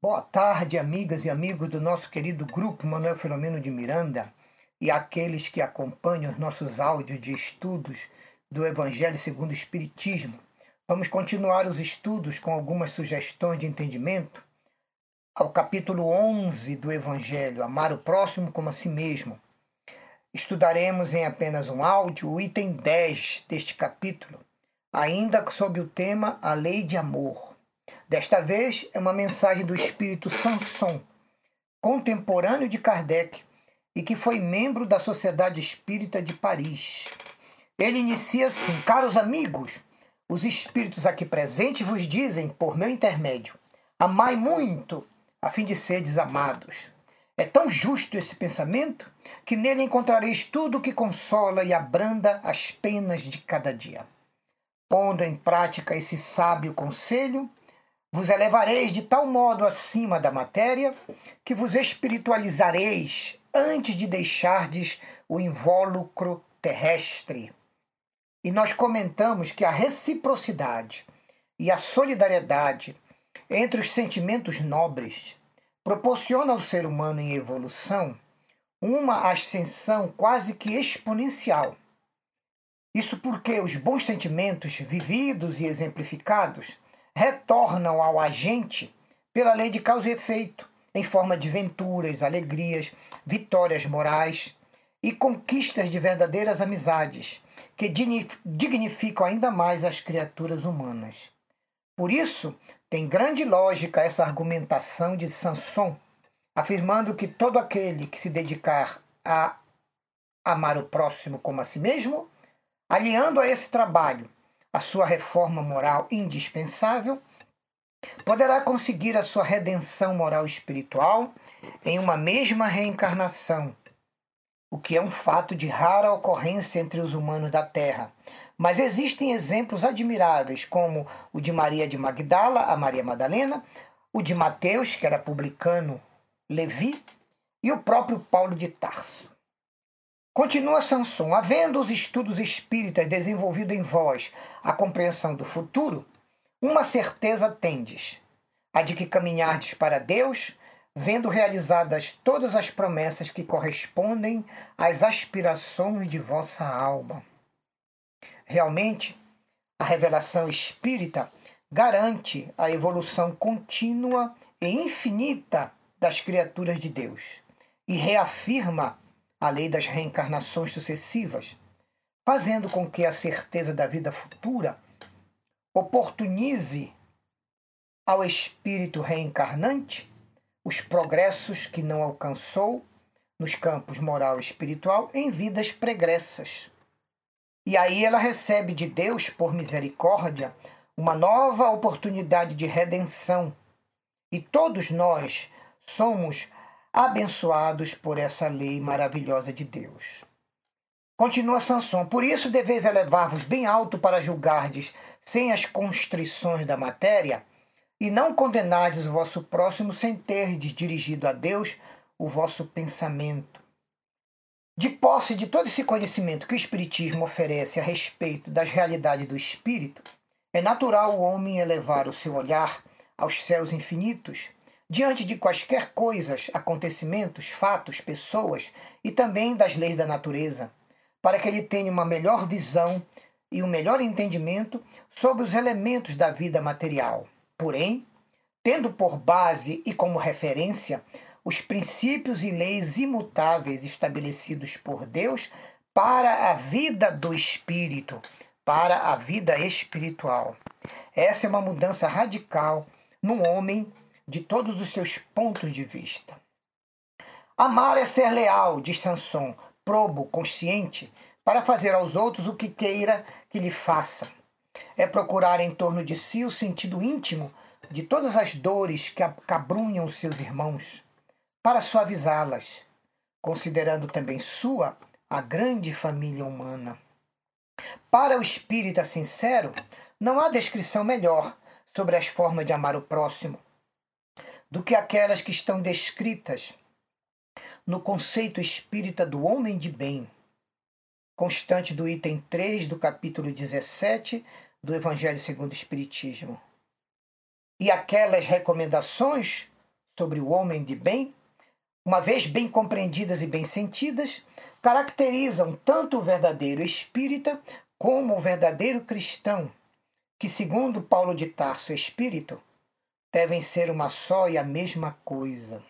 Boa tarde, amigas e amigos do nosso querido grupo Manuel Filomeno de Miranda e aqueles que acompanham os nossos áudios de estudos do Evangelho segundo o Espiritismo. Vamos continuar os estudos com algumas sugestões de entendimento ao capítulo 11 do Evangelho, Amar o Próximo como a si mesmo. Estudaremos em apenas um áudio o item 10 deste capítulo, ainda sob o tema A Lei de Amor. Desta vez é uma mensagem do espírito Sanson, contemporâneo de Kardec e que foi membro da Sociedade Espírita de Paris. Ele inicia assim: Caros amigos, os espíritos aqui presentes vos dizem, por meu intermédio, amai muito, a fim de serdes amados. É tão justo esse pensamento que nele encontrareis tudo o que consola e abranda as penas de cada dia. Pondo em prática esse sábio conselho, vos elevareis de tal modo acima da matéria que vos espiritualizareis antes de deixardes o invólucro terrestre. E nós comentamos que a reciprocidade e a solidariedade entre os sentimentos nobres proporciona ao ser humano em evolução uma ascensão quase que exponencial. Isso porque os bons sentimentos vividos e exemplificados retornam ao agente pela lei de causa e efeito, em forma de venturas, alegrias, vitórias morais e conquistas de verdadeiras amizades, que dignificam ainda mais as criaturas humanas. Por isso, tem grande lógica essa argumentação de Sanson, afirmando que todo aquele que se dedicar a amar o próximo como a si mesmo, aliando a esse trabalho a sua reforma moral indispensável, poderá conseguir a sua redenção moral espiritual em uma mesma reencarnação, o que é um fato de rara ocorrência entre os humanos da Terra. Mas existem exemplos admiráveis, como o de Maria de Magdala, a Maria Madalena, o de Mateus, que era publicano Levi, e o próprio Paulo de Tarso. Continua Sanson, havendo os estudos espíritas desenvolvido em vós a compreensão do futuro, uma certeza tendes, a de que caminhardes para Deus, vendo realizadas todas as promessas que correspondem às aspirações de vossa alma. Realmente, a revelação espírita garante a evolução contínua e infinita das criaturas de Deus e reafirma a lei das reencarnações sucessivas, fazendo com que a certeza da vida futura oportunize ao espírito reencarnante os progressos que não alcançou nos campos moral e espiritual em vidas pregressas. E aí ela recebe de Deus, por misericórdia, uma nova oportunidade de redenção. E todos nós somos abençoados por essa lei maravilhosa de Deus. Continua Sansão, por isso deveis elevar-vos bem alto para julgardes sem as constrições da matéria, e não condenardes o vosso próximo sem terdes dirigido a Deus o vosso pensamento. De posse de todo esse conhecimento que o Espiritismo oferece a respeito das realidades do Espírito, é natural o homem elevar o seu olhar aos céus infinitos diante de quaisquer coisas, acontecimentos, fatos, pessoas e também das leis da natureza, para que ele tenha uma melhor visão e um melhor entendimento sobre os elementos da vida material. Porém, tendo por base e como referência os princípios e leis imutáveis estabelecidos por Deus para a vida do espírito, para a vida espiritual. Essa é uma mudança radical no homem de todos os seus pontos de vista. Amar é ser leal, diz Sanson, probo, consciente, para fazer aos outros o que queira que lhe faça. É procurar em torno de si o sentido íntimo de todas as dores que acabrunham seus irmãos, para suavizá-las, considerando também sua a grande família humana. Para o espírita sincero, não há descrição melhor sobre as formas de amar o próximo do que aquelas que estão descritas no conceito espírita do homem de bem, constante do item 3 do capítulo 17 do Evangelho segundo o Espiritismo. E aquelas recomendações sobre o homem de bem, uma vez bem compreendidas e bem sentidas, caracterizam tanto o verdadeiro espírita como o verdadeiro cristão, que, segundo Paulo de Tarso, espírito, devem ser uma só e a mesma coisa.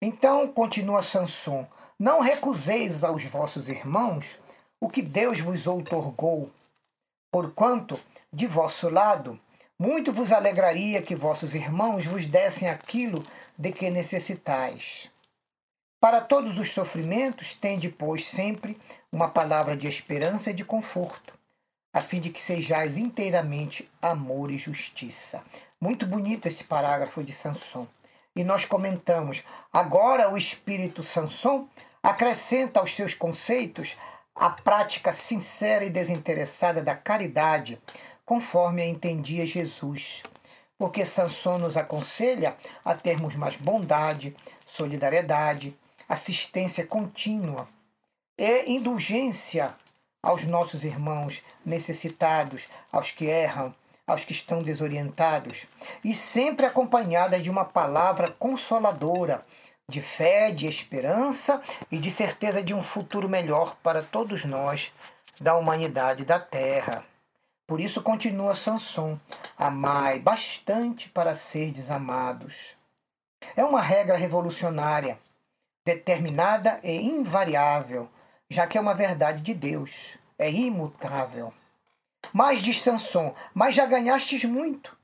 Então, continua Sanson, não recuseis aos vossos irmãos o que Deus vos outorgou, porquanto, de vosso lado, muito vos alegraria que vossos irmãos vos dessem aquilo de que necessitais. Para todos os sofrimentos, tende, pois, sempre uma palavra de esperança e de conforto, a fim de que sejais inteiramente amor e justiça. Muito bonito esse parágrafo de Sanson. E nós comentamos, agora o espírito Sanson acrescenta aos seus conceitos a prática sincera e desinteressada da caridade, conforme a entendia Jesus. Porque Sanson nos aconselha a termos mais bondade, solidariedade, assistência contínua e indulgência aos nossos irmãos necessitados, aos que erram, aos que estão desorientados, e sempre acompanhada de uma palavra consoladora, de fé, de esperança e de certeza de um futuro melhor para todos nós da humanidade da Terra. Por isso continua Sanson, amai bastante para ser desamados. É uma regra revolucionária determinada e invariável, já que é uma verdade de Deus, é imutável. Mas diz Sanson, mas já ganhastes muito,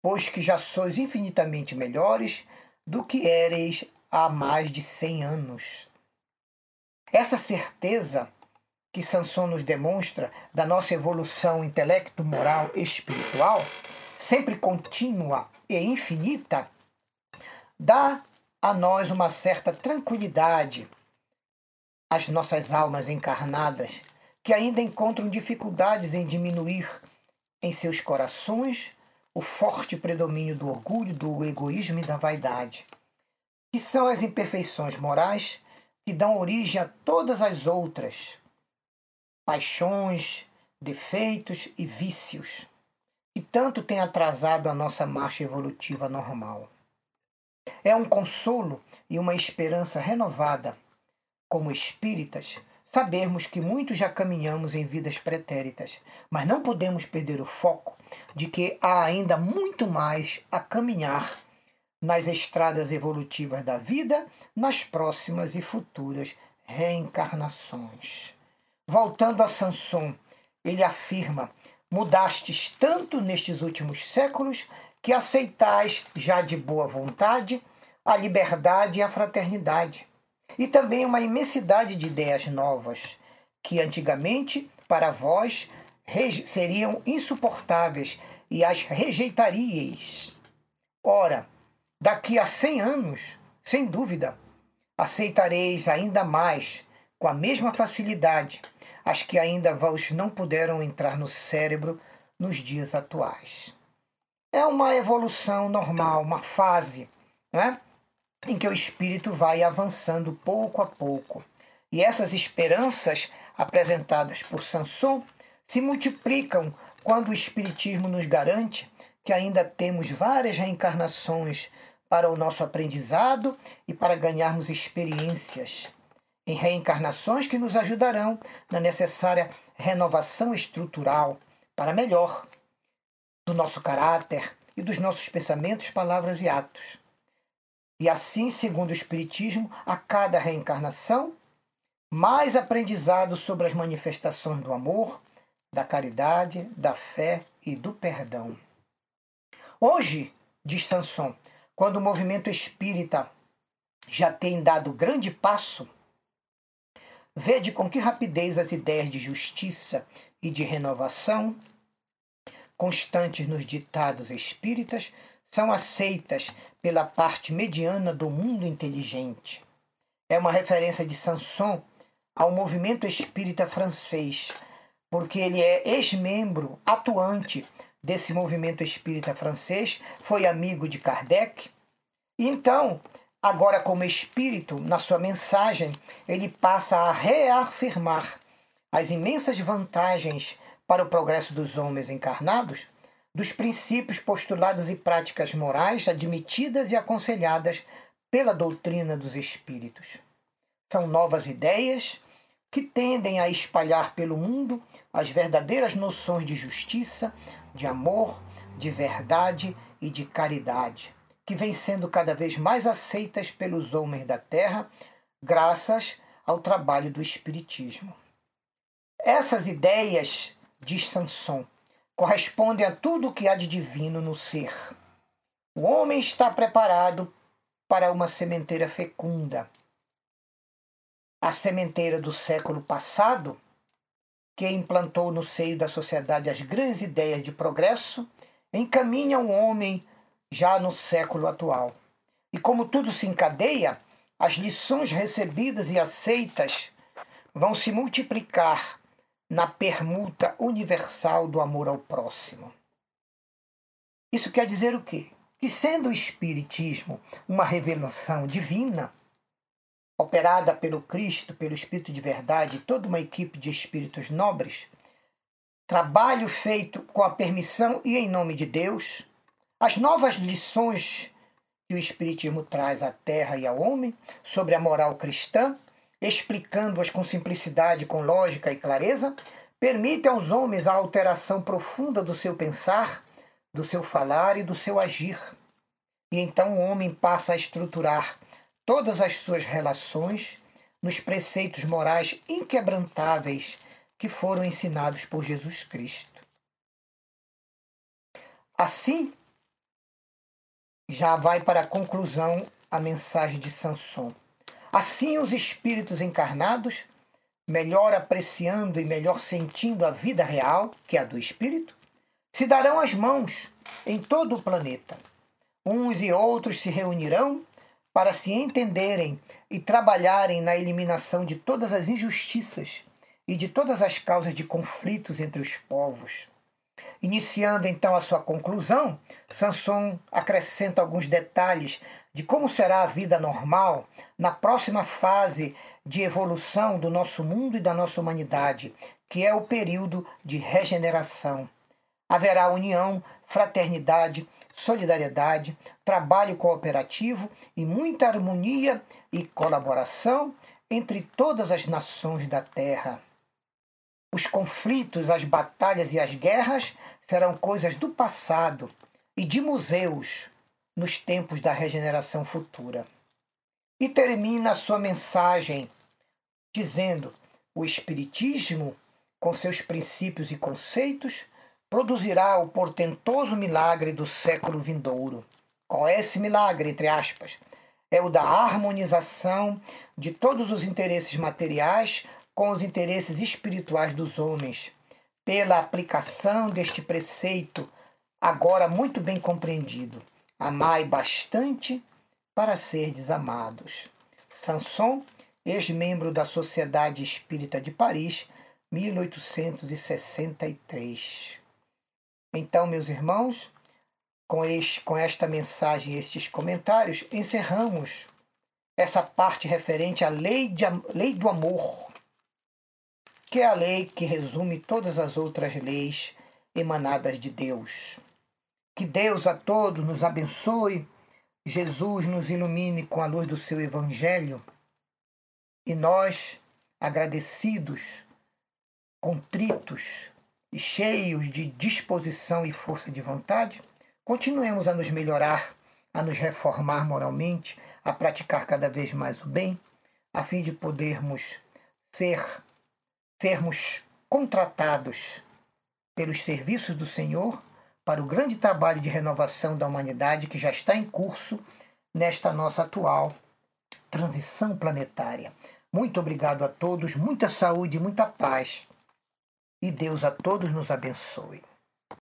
pois que já sois infinitamente melhores do que éreis há mais de cem anos. Essa certeza que Sanson nos demonstra da nossa evolução intelecto, moral e espiritual, sempre contínua e infinita, dá a nós uma certa tranquilidade às nossas almas encarnadas, que ainda encontram dificuldades em diminuir em seus corações o forte predomínio do orgulho, do egoísmo e da vaidade, que são as imperfeições morais que dão origem a todas as outras paixões, defeitos e vícios, que tanto têm atrasado a nossa marcha evolutiva normal. É um consolo e uma esperança renovada, como espíritas, sabermos que muitos já caminhamos em vidas pretéritas, mas não podemos perder o foco de que há ainda muito mais a caminhar nas estradas evolutivas da vida, nas próximas e futuras reencarnações. Voltando a Sanson, ele afirma: Mudastes tanto nestes últimos séculos que aceitais já de boa vontade a liberdade e a fraternidade, e também uma imensidade de ideias novas, que antigamente, para vós, seriam insuportáveis e as rejeitaríeis. Ora, daqui a cem anos, sem dúvida, aceitareis ainda mais, com a mesma facilidade, as que ainda vos não puderam entrar no cérebro nos dias atuais. É uma evolução normal, uma fase né, em que o espírito vai avançando pouco a pouco. E essas esperanças apresentadas por Sanson se multiplicam quando o Espiritismo nos garante que ainda temos várias reencarnações para o nosso aprendizado e para ganharmos experiências em reencarnações que nos ajudarão na necessária renovação estrutural para melhor do nosso caráter e dos nossos pensamentos, palavras e atos. E assim, segundo o Espiritismo, a cada reencarnação, mais aprendizado sobre as manifestações do amor, da caridade, da fé e do perdão. Hoje, diz Sanson, quando o movimento espírita já tem dado grande passo, vede com que rapidez as ideias de justiça e de renovação constantes nos ditados espíritas, são aceitas pela parte mediana do mundo inteligente. É uma referência de Sanson ao movimento espírita francês, porque ele é ex-membro atuante desse movimento espírita francês, foi amigo de Kardec. Então, agora como espírito, na sua mensagem, ele passa a reafirmar as imensas vantagens para o progresso dos homens encarnados dos princípios, postulados e práticas morais admitidas e aconselhadas pela doutrina dos espíritos. São novas ideias que tendem a espalhar pelo mundo as verdadeiras noções de justiça, de amor, de verdade e de caridade, que vêm sendo cada vez mais aceitas pelos homens da terra, graças ao trabalho do Espiritismo. Essas ideias, diz Sanson, correspondem a tudo o que há de divino no ser. O homem está preparado para uma sementeira fecunda. A sementeira do século passado, que implantou no seio da sociedade as grandes ideias de progresso, encaminha o homem já no século atual. E como tudo se encadeia, as lições recebidas e aceitas vão se multiplicar na permuta universal do amor ao próximo. Isso quer dizer o quê? Que sendo o Espiritismo uma revelação divina, operada pelo Cristo, pelo Espírito de Verdade toda uma equipe de espíritos nobres, trabalho feito com a permissão e em nome de Deus, as novas lições que o Espiritismo traz à terra e ao homem sobre a moral cristã explicando-as com simplicidade, com lógica e clareza, permite aos homens a alteração profunda do seu pensar, do seu falar e do seu agir. E então o homem passa a estruturar todas as suas relações nos preceitos morais inquebrantáveis que foram ensinados por Jesus Cristo. Assim, já vai para a conclusão a mensagem de Sanson. Assim, os espíritos encarnados, melhor apreciando e melhor sentindo a vida real, que é a do espírito, se darão as mãos em todo o planeta. Uns e outros se reunirão para se entenderem e trabalharem na eliminação de todas as injustiças e de todas as causas de conflitos entre os povos. Iniciando então a sua conclusão, Sanson acrescenta alguns detalhes de como será a vida normal na próxima fase de evolução do nosso mundo e da nossa humanidade, que é o período de regeneração. Haverá união, fraternidade, solidariedade, trabalho cooperativo e muita harmonia e colaboração entre todas as nações da Terra. Os conflitos, as batalhas e as guerras serão coisas do passado e de museus nos tempos da regeneração futura. E termina sua mensagem dizendo: o Espiritismo, com seus princípios e conceitos, produzirá o portentoso milagre do século vindouro. Qual é esse milagre, entre aspas? É o da harmonização de todos os interesses materiais com os interesses espirituais dos homens, pela aplicação deste preceito, agora muito bem compreendido. Amai bastante para ser desamados. Sanson, ex-membro da Sociedade Espírita de Paris, 1863. Então, meus irmãos, com, este, com esta mensagem e estes comentários, encerramos essa parte referente à lei, de, lei do amor, que é a lei que resume todas as outras leis emanadas de Deus. Que Deus a todos nos abençoe, Jesus nos ilumine com a luz do seu Evangelho e nós, agradecidos, contritos e cheios de disposição e força de vontade, continuemos a nos melhorar, a nos reformar moralmente, a praticar cada vez mais o bem, a fim de podermos ser sermos contratados pelos serviços do Senhor para o grande trabalho de renovação da humanidade que já está em curso nesta nossa atual transição planetária. Muito obrigado a todos, muita saúde, muita paz e Deus a todos nos abençoe.